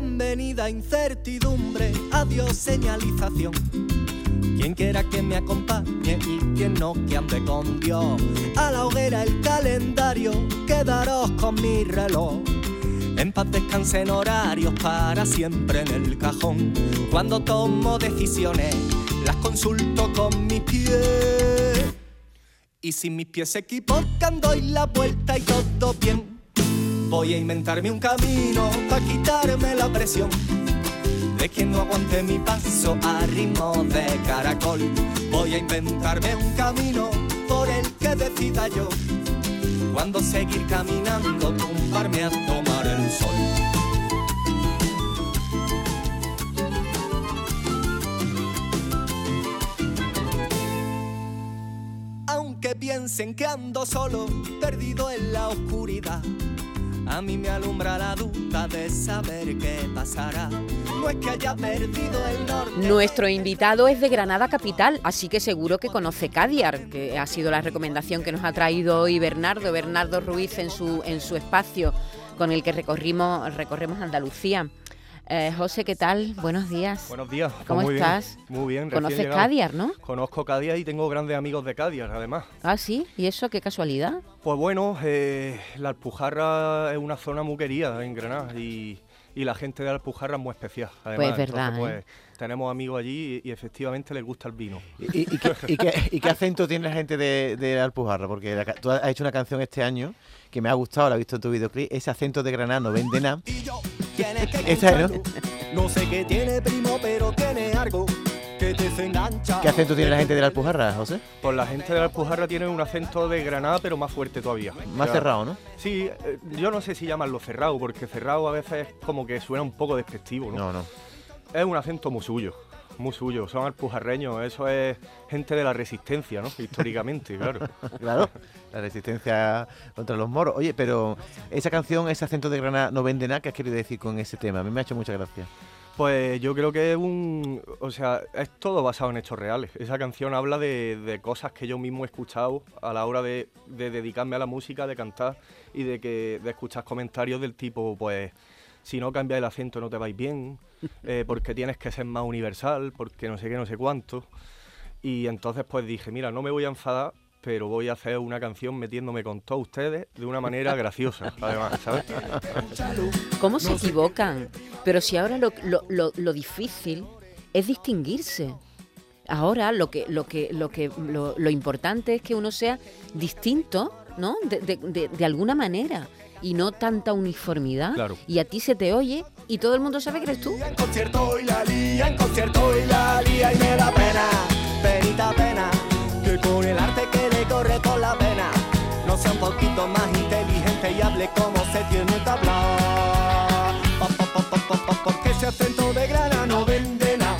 bienvenida incertidumbre, adiós señalización. Quien quiera que me acompañe y quien no que ande con Dios. A la hoguera el calendario, quedaros con mi reloj. En paz descansen horarios para siempre en el cajón. Cuando tomo decisiones, las consulto con mis pies. Y si mis pies se equivocan, doy la vuelta y todo bien. Voy a inventarme un camino para quitarme la presión de quien no aguante mi paso a ritmo de caracol. Voy a inventarme un camino por el que decida yo. Cuando seguir caminando, tumbarme a tomar el sol. Aunque piensen que ando solo, perdido en la oscuridad. A mí me alumbra la duda de saber qué pasará. No es que haya perdido el norte. Nuestro invitado es de Granada Capital, así que seguro que conoce Cadiar, que ha sido la recomendación que nos ha traído hoy Bernardo, Bernardo Ruiz en su, en su espacio con el que recorrimos, recorremos Andalucía. Eh, José, ¿qué tal? Buenos días. Buenos días. Pues ¿Cómo muy bien, estás? muy bien. ¿Conoces llegado. Cadiar, no? Conozco Cadiar y tengo grandes amigos de Cadiar, además. Ah, sí, ¿y eso qué casualidad? Pues bueno, eh, la Alpujarra es una zona muy querida en Granada y, y la gente de la Alpujarra es muy especial. Además, Pues verdad, Entonces, pues, tenemos amigos allí y, y efectivamente les gusta el vino. ¿Y, y qué, y qué- y qué acento tiene la gente de, de la Alpujarra? Porque la tú has hecho una canción este año que me ha gustado, la he visto en tu videoclip. Ese acento de Granada no vende nada. Y yo, ¿quién es que Esa es, comprando? No sé qué tiene primo, pero tiene algo que te se engancha. ¿Qué acento tiene la gente de la Alpujarra, José? Pues la gente de la Alpujarra tiene un acento de Granada, pero más fuerte todavía. Más O sea, cerrado, ¿no? Sí, eh, yo no sé si llamarlo cerrado, porque cerrado a veces es como que suena un poco despectivo, ¿no? No, no. Es un acento muy suyo, muy suyo. Son alpujarreños, eso es gente de la resistencia, ¿no? Históricamente, claro. Claro, la resistencia contra los moros. Oye, pero esa canción, ese acento de Granada no vende nada. ¿Qué has querido decir con ese tema? A mí me ha hecho mucha gracia. Pues yo creo que es un. O sea, es todo basado en hechos reales. Esa canción habla de, de cosas que yo mismo he escuchado a la hora de, de dedicarme a la música, de cantar y de que de escuchar comentarios del tipo, pues, si no cambias el acento no te vais bien, eh, porque tienes que ser más universal, porque no sé qué, no sé cuánto. Y entonces pues dije, mira, no me voy a enfadar, pero voy a hacer una canción metiéndome con todos ustedes de una manera graciosa, además, ¿sabes? ¿Cómo se equivocan? Pero si ahora lo, lo- lo- lo difícil es distinguirse. Ahora lo que, lo que, lo que, lo, lo importante es que uno sea distinto, ¿no? De, de- de- de alguna manera. Y no tanta uniformidad. Claro. Y a ti se te oye y todo el mundo sabe que eres tú. En concierto y la lía, en concierto y la lía y me da pena, penita pena, que con el arte que le corre por la pena, no sea un poquito más inteligente y hable como se tiene que hablar. Pa, Porque ese acento de grana no vende nada,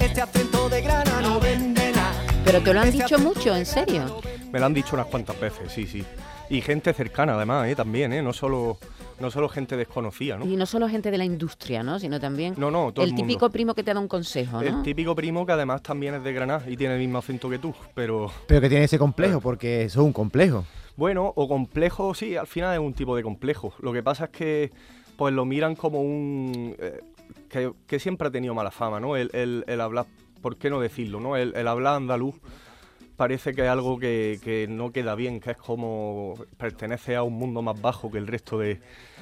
este acento de grana no vende nada. Pero te lo han dicho mucho, en serio. Me lo han dicho unas cuantas veces, sí, sí. Y gente cercana además, ¿eh? también, ¿eh? no, solo, no solo gente desconocida, ¿no? Y no solo gente de la industria, ¿no? Sino también No, no, todo el, el mundo. típico primo que te da un consejo, ¿no? El típico primo que además también es de Granada y tiene el mismo acento que tú, pero Pero que tiene ese complejo, porque eso es un complejo. bueno, o complejo, sí, al final es un tipo de complejo. Lo que pasa es que pues lo miran como un... eh, que, que siempre ha tenido mala fama, ¿no? El, el- el hablar, ¿por qué no decirlo, no? El, el hablar andaluz parece que es algo que, que no queda bien, que es como pertenece a un mundo más bajo que el resto de,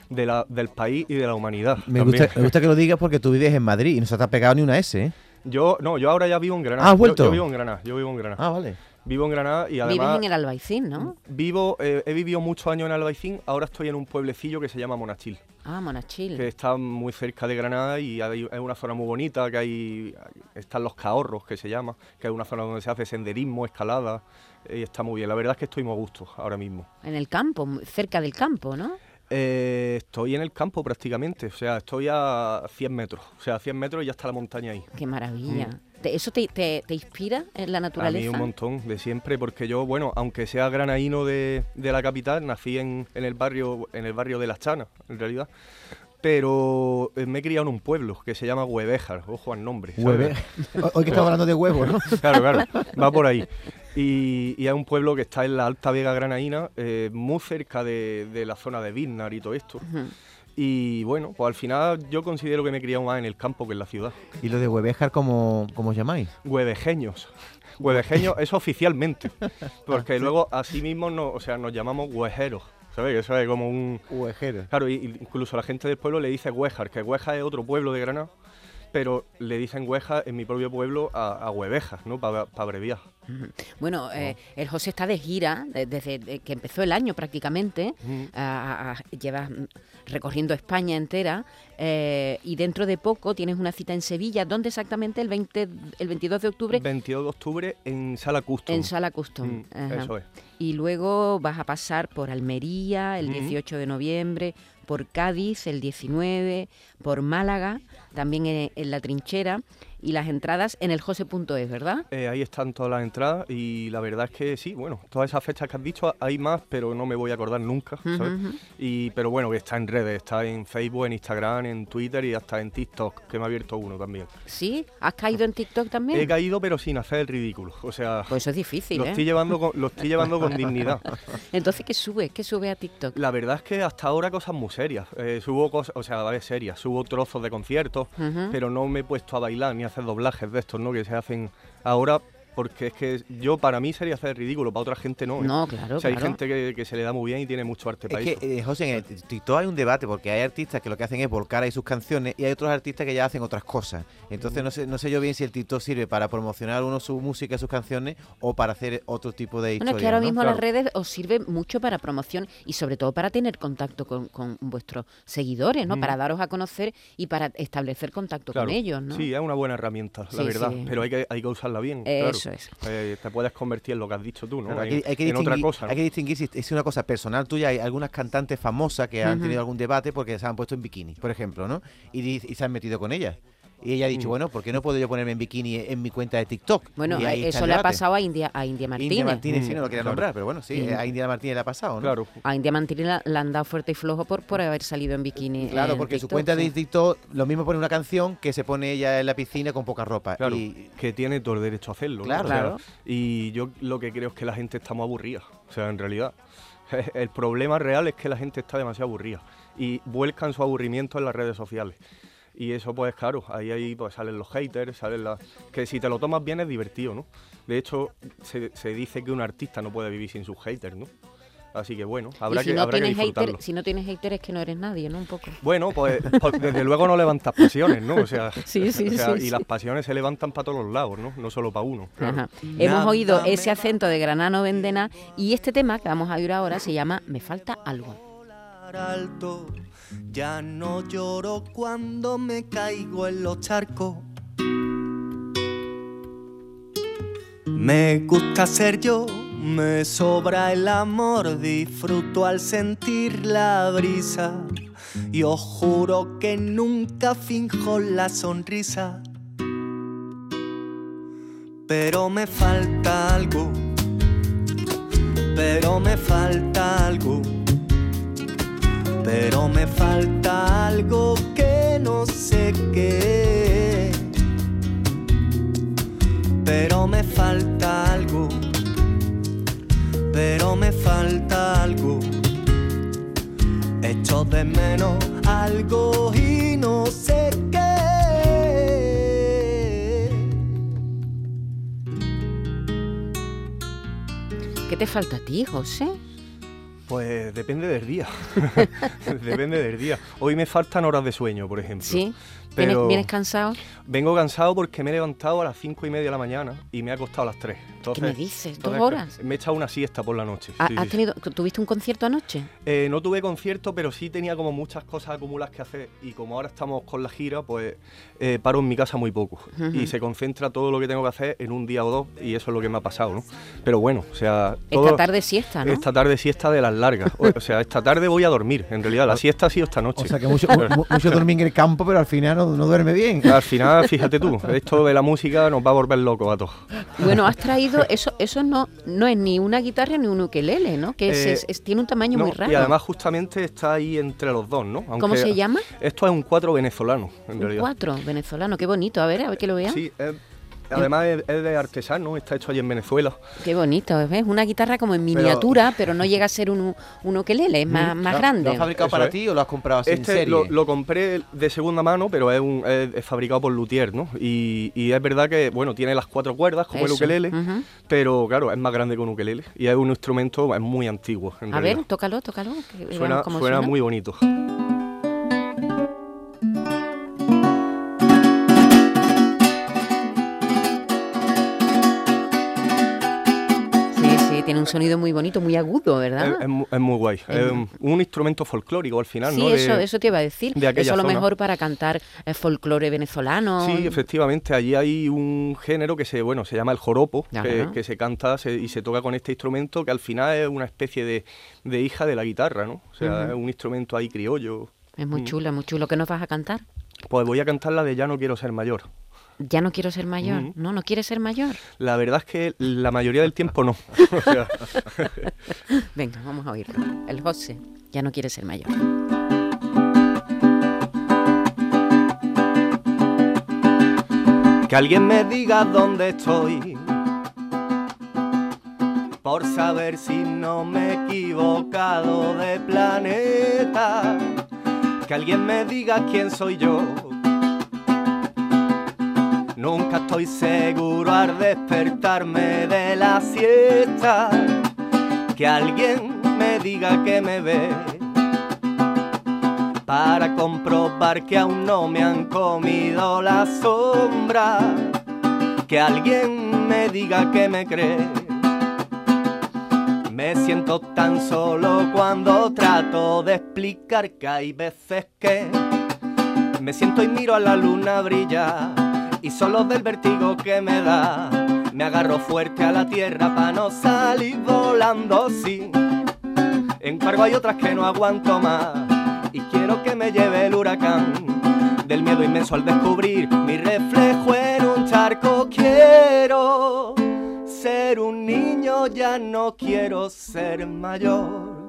de la- del país y de la humanidad. Me gusta, me gusta que lo digas porque tú vives en Madrid y no se te ha pegado ni una S, ¿eh? Yo, no, yo ahora ya vivo en Granada. Ah, ¿has Yo- vuelto? Yo, vivo en Granada, yo vivo en Granada. Ah, vale. Vivo en Granada y Vives además en el Albaicín, ¿no? vivo, eh, he vivido muchos años en Albaicín, ahora estoy en un pueblecillo que se llama Monachil, Ah, Monachil. que está muy cerca de Granada y hay- es una zona muy bonita, que hay, están los Cahorros, que se llama, que es una zona donde se hace senderismo, escalada, y está muy bien. La verdad es que estoy muy a gusto ahora mismo. En el campo, cerca del campo, ¿no? Eh, estoy en el campo prácticamente, o sea, estoy a 100 metros, o sea, a 100 metros y ya está la montaña ahí. Qué maravilla. ¿Te- ¿Eso te, te- te inspira en la A mí naturaleza? un montón, de siempre, porque yo, bueno, aunque sea granaíno de, de la capital, nací en, en el barrio en el barrio de Las Chanas, en realidad. Pero eh, me he criado en un pueblo que se llama Huevejar, ojo al nombre. Hueve. Hoy que estamos hablando de huevos, ¿no? Claro, claro, va por ahí. Y, y es un pueblo que está en la Alta Vega Granaína, eh, muy cerca de, de la zona de Vilnar y todo esto. Ujú. Y bueno, pues al final yo considero que me he criado más en el campo que en la ciudad. ¿Y lo de Huevejar cómo, cómo os llamáis? Huevejeños. Huevejeños es oficialmente. Porque luego así mismo no, o sea, nos llamamos huejeros. ¿Sabes? Eso es como un... Huejero. Claro, y- incluso la gente del pueblo le dice Huejar, que Huejar es otro pueblo de Granada, pero le dicen Huejar en mi propio pueblo a, a Huevejas, ¿no? Para abreviar. Bueno, eh, el José está de gira de- desde de que empezó el año prácticamente. Ujú. a- a- a- llevas mm, recorriendo España entera eh, y dentro de poco tienes una cita en Sevilla. ¿Dónde exactamente? El 20, el 22 de octubre 22 de octubre en Sala Custom. en Sala Custom. Mm. Eso es. Y luego vas a pasar por Almería el Ujú. 18 de noviembre, por Cádiz el 19, por Málaga, también en, en la trinchera, y las entradas en el jose.es, ¿verdad? Eh, ahí están todas las entradas y la verdad es que sí, bueno, todas esas fechas que has dicho hay más, pero no me voy a acordar nunca. Y, pero bueno, está en redes, está en Facebook, en Instagram, en Twitter y hasta en TikTok, que me ha abierto uno también. ¿Sí? ¿Has caído en TikTok también? He caído pero sin hacer el ridículo, o sea, Pues eso es difícil, lo ¿eh? estoy, llevando con, lo estoy llevando con dignidad. Entonces, ¿qué sube? ¿Qué sube a TikTok? La verdad es que hasta ahora cosas muy serias. Eh, subo cosas, o sea, a ver, serias. Subo trozos de conciertos, pero no me he puesto a bailar ni a hacer doblajes de estos, ¿no? Que se hacen ahora, porque es que yo, para mí sería hacer ridículo, para otra gente no. ¿eh? No, claro, O sea, hay claro. gente que, que se le da muy bien y tiene mucho arte para Es eso. que, eh, José, en el TikTok hay un debate porque hay artistas que lo que hacen es volcar ahí sus canciones y hay otros artistas que ya hacen otras cosas. Entonces no sé, no sé yo bien si el TikTok sirve para promocionar uno su música, sus canciones o para hacer otro tipo de Bueno, historias. es que ahora ¿no? mismo las redes os sirven mucho para promoción y sobre todo para tener contacto con, con vuestros seguidores, ¿no? Mm. Para daros a conocer y para establecer contacto Claro. con ellos, ¿no? Sí, es una buena herramienta, la Sí, verdad, sí. pero hay que, hay que usarla bien. Eso es. Eh, te puedes convertir en lo que has dicho tú, ¿no? Claro, hay, que- hay que en otra distinguir, cosa. ¿no? hay que distinguir si es una cosa personal tuya. Hay algunas cantantes famosas que han tenido algún debate porque se han puesto en bikini, por ejemplo, ¿no? Y se han metido con ellas. Y ella ha dicho, Mm. bueno, ¿por qué no puedo yo ponerme en bikini en mi cuenta de TikTok? Bueno, Y ahí está eso le ha pasado a India, a India Martínez. India Martínez, sí, Mm, no lo quería claro. nombrar, pero bueno, sí, Sí. a India Martínez le ha pasado, ¿no? Claro. A India Martínez la, la han dado fuerte y flojo por, por haber salido en bikini. Claro, en porque su TikTok, cuenta de sí. TikTok lo mismo pone una canción que se pone ella en la piscina con poca ropa. Claro, Y que tiene todo el derecho a hacerlo. ¿no? Claro. O sea, Claro. Y yo lo que creo es que la gente está muy aburrida. O sea, en realidad, el problema real es que la gente está demasiado aburrida y vuelcan su aburrimiento en las redes sociales. Y eso, pues claro, ahí, ahí pues, salen los haters, salen las... Que si te lo tomas bien es divertido, ¿no? De hecho, se, se dice que un artista no puede vivir sin sus haters, ¿no? Así que bueno, habrá y si que, no habrá que disfrutarlo. hater, si no tienes hater es que no eres nadie, ¿no? Un poco. Bueno, pues, pues, desde luego no levantas pasiones, ¿no? O sea, Sí, sí, o sea, sí, y sí. las pasiones se levantan para todos los lados, ¿no? No solo para uno. claro. Ajá. Hemos oído ese acento de Granano Vendena y este tema que vamos a oír ahora se llama Me falta algo. alto. Ya no lloro cuando me caigo en los charcos. Me gusta ser yo, me sobra el amor, disfruto al sentir la brisa. Y os juro que nunca finjo la sonrisa. Pero me falta algo, pero me falta algo pero me falta algo que no sé qué. Pero me falta algo, pero me falta algo. Echo de menos algo y no sé qué. ¿Qué te falta a ti, José? Pues depende del día. depende del día. Hoy me faltan horas de sueño, por ejemplo. ¿Sí? ¿Vienes, Pero vienes cansado? vengo cansado porque me he levantado a las cinco y media de la mañana y me he acostado a las 3. ¿Qué me dices? ¿Dos horas? Me he echado una siesta por la noche. ¿Ha- sí, has sí, tenido, ¿Tuviste un concierto anoche? Eh, no tuve concierto, pero sí tenía como muchas cosas acumuladas que hacer. Y como ahora estamos con la gira, pues eh, paro en mi casa muy poco. Y se concentra todo lo que tengo que hacer en un día o dos. Y eso es lo que me ha pasado, ¿no? Pero bueno, o sea. Esta tarde siesta, ¿no? Esta tarde siesta de las largas. O, o sea, esta tarde voy a dormir. En realidad, la siesta ha sido esta noche. O sea que mucho, mu- mucho dormir en el campo, pero al final no, no duerme bien. Al final, fíjate tú, esto de la música nos va a volver locos a todos. Bueno, has traído, eso eso no no es ni una guitarra ni un ukelele, ¿no? Que es- Eh, es- es- tiene un tamaño No, muy raro. Y además justamente está ahí entre los dos, ¿no? ¿Cómo Aunque se llama? Esto es un cuatro venezolano, en Un realidad. cuatro venezolano, qué bonito. A ver, a ver que lo vea. Sí, es, además es, de artesano, está hecho allí en Venezuela. Qué bonito, ¿ves? Una guitarra como en miniatura, pero, no llega a ser un, un ukelele, es más, más grande. ¿Lo has fabricado para ti o lo has comprado así este en serie? Lo, compré de segunda mano, pero es, un, es, fabricado por Luthier, ¿no? Y, y, es verdad que, bueno, tiene las cuatro cuerdas como el ukelele, pero claro, es más grande que un ukelele y es un instrumento es muy antiguo. a ver, tócalo, tócalo. suena, suena muy bonito. Un sonido muy bonito, muy agudo, ¿verdad? Es, muy guay. Es un, instrumento folclórico al final, sí, eso, eso te iba a decir. eso a lo mejor para cantar folclore venezolano. Sí, efectivamente. Allí hay un género que se, bueno, se llama el joropo, que, se canta y se toca con este instrumento que al final es una especie de, hija de la guitarra, ¿no? O sea, es un instrumento ahí criollo. Es muy mm. chulo, muy chulo. ¿Qué nos vas a cantar? Pues voy a cantar la de Ya no quiero ser mayor ya no quiero ser mayor. No, no quieres ser mayor. La verdad es que la mayoría del tiempo no. Venga, vamos a oírlo. El José ya no quiere ser mayor. Que alguien me diga dónde estoy. Por saber si no me he equivocado de planeta. Que alguien me diga quién soy yo Nunca estoy seguro al despertarme de la siesta. Que alguien me diga que me ve. Para comprobar que aún no me han comido la sombra. Que alguien me diga que me cree. Me siento tan solo cuando trato de explicar que hay veces que me siento y miro a la luna brillar y solo del vértigo que me da me agarro fuerte a la tierra para no salir volando, sí. En cargo hay otras que no aguanto más y quiero que me lleve el huracán del miedo inmenso al descubrir mi reflejo en un charco. Quiero ser un niño, ya no quiero ser mayor.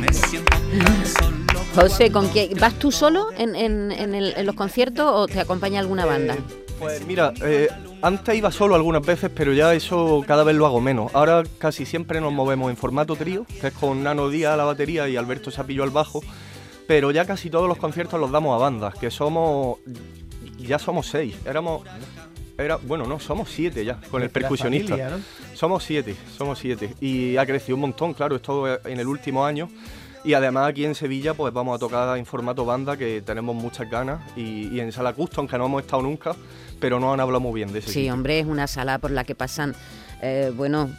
Me siento solo José, ¿con quién? ¿Vas tú solo en, los conciertos o te acompaña alguna banda? Eh, pues mira, eh, antes iba solo algunas veces, pero ya eso cada vez lo hago menos. Ahora casi siempre nos movemos en formato trío, que es con Nano Díaz a la batería y Alberto Sapillo al bajo, pero ya casi todos los conciertos los damos a bandas, que somos, ya somos seis. Éramos era, bueno, no, somos siete ya, con el percusionista. Somos siete, somos siete. Y ha crecido un montón, claro, esto en el último año. Y además aquí en Sevilla pues vamos a tocar en formato banda que tenemos muchas ganas y, en Sala Custom que no hemos estado nunca, pero nos han hablado muy bien de ese Sí, hombre, es una sala por la que pasan eh, bueno,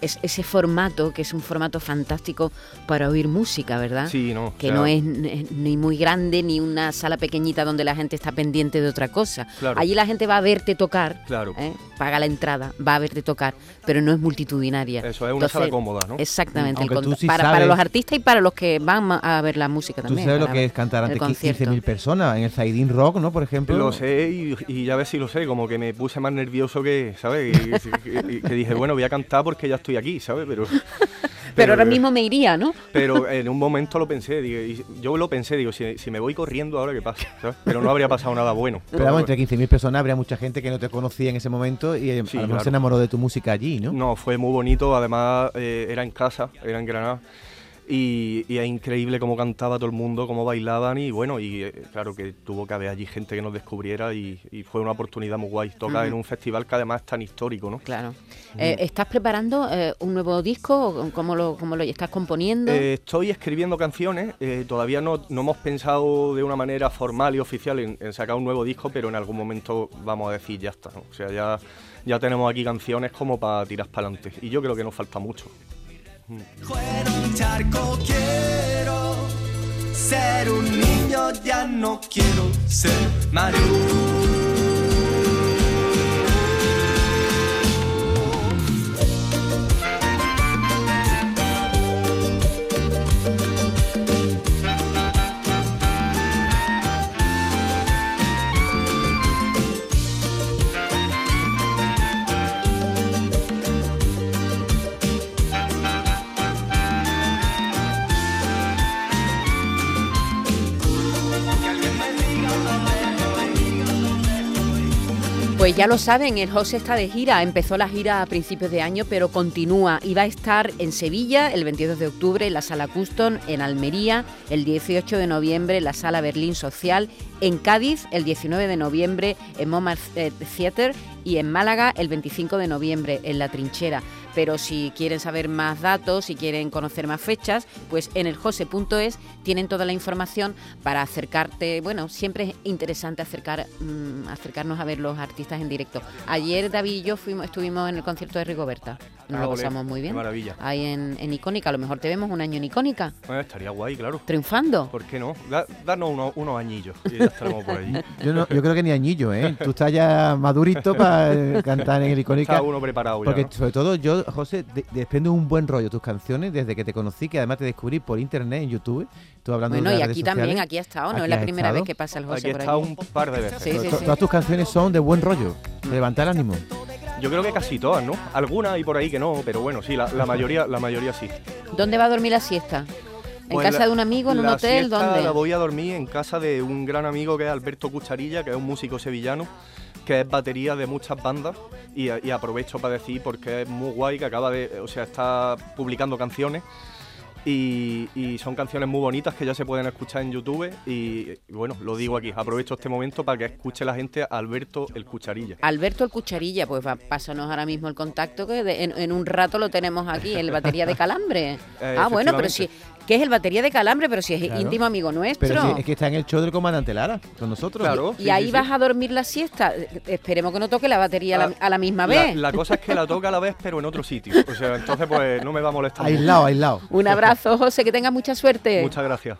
es, ese formato, que es un formato fantástico para oír música, ¿verdad? Sí, no. Que no es ni muy grande ni una sala pequeñita donde la gente está pendiente de otra cosa. Allí la gente va a verte tocar, claro. ¿eh? paga la entrada, va a verte tocar, pero no es multitudinaria. Eso es una sala cómoda, ¿no? Exactamente, para, los artistas y para los que van a ver la música también. Tú sabes lo que es cantar ante 15.000 personas en el Zaidín Rock, ¿no? Por ejemplo. Lo sé y, ya ves si lo sé, como que me puse más nervioso que, ¿sabes? que dije, bueno, voy a cantar porque ya estoy aquí, ¿sabes? Pero, pero, ahora mismo me iría, ¿no? Pero en un momento lo pensé, digo, yo lo pensé, digo, si, me voy corriendo ahora, ¿qué pasa? Pero no habría pasado nada bueno. Pero vamos, entre 15.000 personas habría mucha gente que no te conocía en ese momento y eh, a lo mejor se enamoró de tu música allí, ¿no? No, fue muy bonito, además eh, era en casa, era en Granada. Y, es increíble cómo cantaba todo el mundo, cómo bailaban y bueno, y eh, claro que tuvo que haber allí gente que nos descubriera y, fue una oportunidad muy guay. Toca en un festival que además es tan histórico, ¿no? Claro. Eh, ¿Estás preparando eh, un nuevo disco? ¿Cómo lo, cómo lo estás componiendo? estoy escribiendo canciones, todavía no, no, hemos pensado de una manera formal y oficial en, sacar un nuevo disco, pero en algún momento vamos a decir ya está, ¿no? O sea, ya, ya tenemos aquí canciones como para tirar para adelante y yo creo que nos falta mucho. Fuera un charco quiero ser un niño, ya no quiero ser mayor. Pues ya lo saben, el José está de gira. Empezó la gira a principios de año, pero continúa. Y va a estar en Sevilla el 22 de octubre en la Sala Custom, en Almería el 18 de noviembre en la Sala Berlín Social, en Cádiz el 19 de noviembre en Montmartre eh, Theater y en Málaga el 25 de noviembre en La Trinchera pero si quieren saber más datos, si quieren conocer más fechas, pues en el jose.es tienen toda la información para acercarte, bueno, siempre es interesante acercar, mm, acercarnos a ver los artistas en directo. Ayer David y yo fuimos, estuvimos en el concierto de Rigoberta, nos Ah, lo ole, pasamos muy qué bien. maravilla. Ahí en, en Icónica, a lo mejor te vemos un año en Icónica, Bueno, estaría guay, claro. triunfando. ¿Por qué no? Da- danos unos, unos añillos y ya estaremos por allí. Yo, no- yo creo que ni añillo, ¿eh? Tú estás ya madurito para eh, cantar en el icónica. Está uno preparado ya, Porque ¿no? sobre todo yo, José, de- desprendo un buen rollo tus canciones desde que te conocí, que además te descubrí por internet, en YouTube. Tú hablando Bueno, de y aquí también, aquí ha estado, no Aquí es la primera estado. vez que pasa el Aquí José por está aquí. un par de veces. Sí, sí, To- sí. Todas tus canciones son de buen rollo, de levantar ánimo. Yo creo que casi todas, ¿no? Algunas hay por ahí que no, pero bueno, sí, la, la mayoría, la mayoría sí. ¿Dónde va a dormir la siesta? ¿En Pues casa la- de un amigo, en un hotel? ¿Dónde? La voy a dormir en casa de un gran amigo que es Alberto Cucharilla, que es un músico sevillano, que es batería de muchas bandas y, y aprovecho para decir porque es muy guay que acaba de, o sea, está publicando canciones y, y son canciones muy bonitas que ya se pueden escuchar en YouTube y, y bueno, lo digo aquí, aprovecho este momento para que escuche la gente Alberto el Cucharilla. Alberto el Cucharilla, pues va, pásanos ahora mismo el contacto que de- en, en un rato lo tenemos aquí, el batería de Calambre. Eh, ah, bueno, pero si, ¿qué es el batería de Calambre? Pero si es Claro. íntimo amigo nuestro. Pero es que está en el show del comandante Lara, con nosotros. Claro. y sí, ahí sí, sí. vas a dormir la siesta. Esperemos que no toque la batería a la, Ah, a la misma La, vez. la cosa es que la toca a la vez, pero en otro sitio. O sea, entonces pues no me va a molestar. mucho. Aislado, aislado. Un abrazo, José, que tengas mucha suerte. Muchas gracias.